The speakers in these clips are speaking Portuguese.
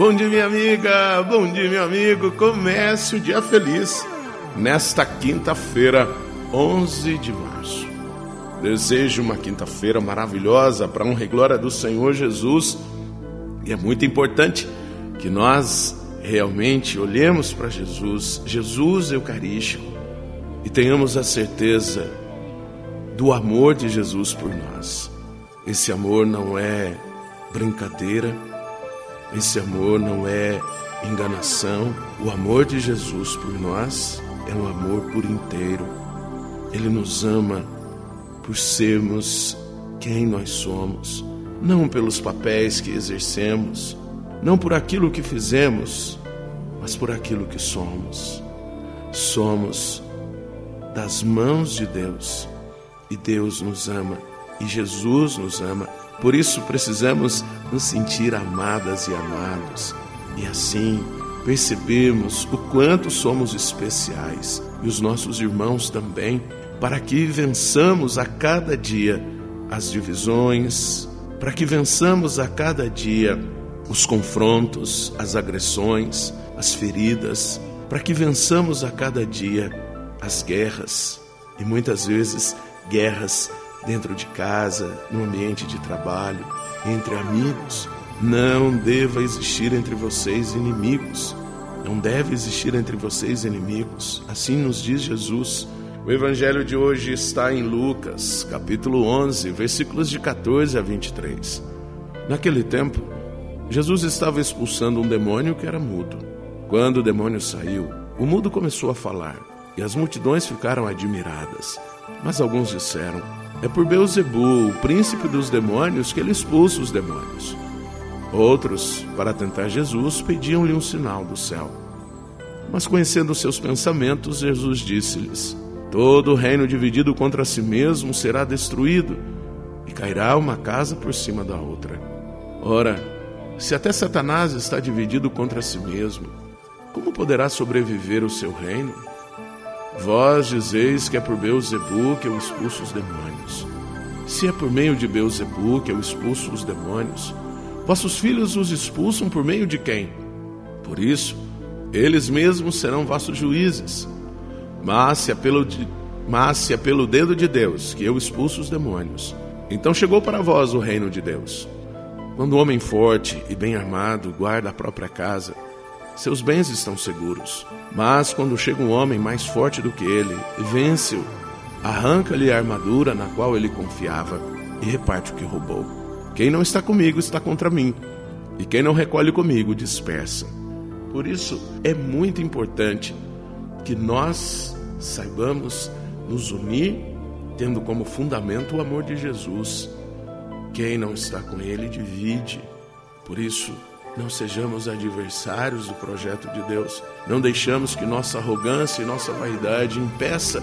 Bom dia, minha amiga. Bom dia, meu amigo. Comece o dia feliz nesta quinta-feira, 11 de março. Desejo uma quinta-feira maravilhosa para honra e glória do Senhor Jesus. E é muito importante que nós realmente olhemos para Jesus, Jesus Eucarístico, e tenhamos a certeza do amor de Jesus por nós. Esse amor não é brincadeira, esse amor não é enganação. O amor de Jesus por nós é um amor por inteiro. Ele nos ama por sermos quem nós somos, não pelos papéis que exercemos, não por aquilo que fizemos, mas por aquilo que somos. Somos das mãos de Deus e Deus nos ama e Jesus nos ama. Por isso precisamos nos sentir amadas e amados. E assim percebermos o quanto somos especiais. E os nossos irmãos também, para que vençamos a cada dia as divisões, para que vençamos a cada dia os confrontos, as agressões, as feridas, para que vençamos a cada dia as guerras. E muitas vezes guerras dentro de casa, no ambiente de trabalho, entre amigos. Não deva existir entre vocês inimigos. Não deve existir entre vocês inimigos. Assim nos diz Jesus. O evangelho de hoje está em Lucas, capítulo 11, versículos de 14 a 23. Naquele tempo, Jesus estava expulsando um demônio que era mudo. Quando o demônio saiu, o mudo começou a falar, e as multidões ficaram admiradas. Mas alguns disseram: É por Beuzebu, o príncipe dos demônios, que ele expulsa os demônios. Outros, para tentar Jesus, pediam-lhe um sinal do céu. Mas conhecendo seus pensamentos, Jesus disse-lhes: Todo reino dividido contra si mesmo será destruído, e cairá uma casa por cima da outra. Ora, se até Satanás está dividido contra si mesmo, como poderá sobreviver o seu reino? Vós dizeis que é por Beuzebu que eu expulso os demônios. Se é por meio de Beuzebu que eu expulso os demônios, vossos filhos os expulsam por meio de quem? Por isso, eles mesmos serão vossos juízes. Mas se é pelo, de, mas se é pelo dedo de Deus que eu expulso os demônios, então chegou para vós o reino de Deus. Quando o homem forte e bem armado guarda a própria casa, seus bens estão seguros. Mas quando chega um homem mais forte do que ele, vence-o, arranca-lhe a armadura na qual ele confiava e reparte o que roubou. Quem não está comigo está contra mim, e quem não recolhe comigo dispersa. Por isso é muito importante que nós saibamos nos unir, tendo como fundamento o amor de Jesus. Quem não está com ele divide. Por isso, não sejamos adversários do projeto de Deus. Não deixamos que nossa arrogância e nossa vaidade impeça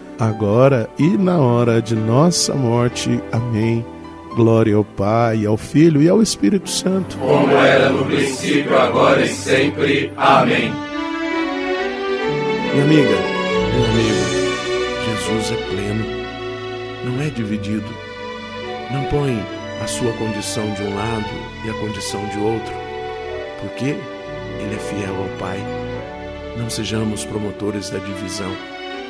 agora e na hora de nossa morte. Amém. Glória ao Pai, ao Filho e ao Espírito Santo. Como era no princípio, agora e sempre. Amém. Minha amiga, meu amigo, Jesus é pleno, não é dividido. Não põe a sua condição de um lado e a condição de outro. Por quê? Ele é fiel ao Pai. Não sejamos promotores da divisão.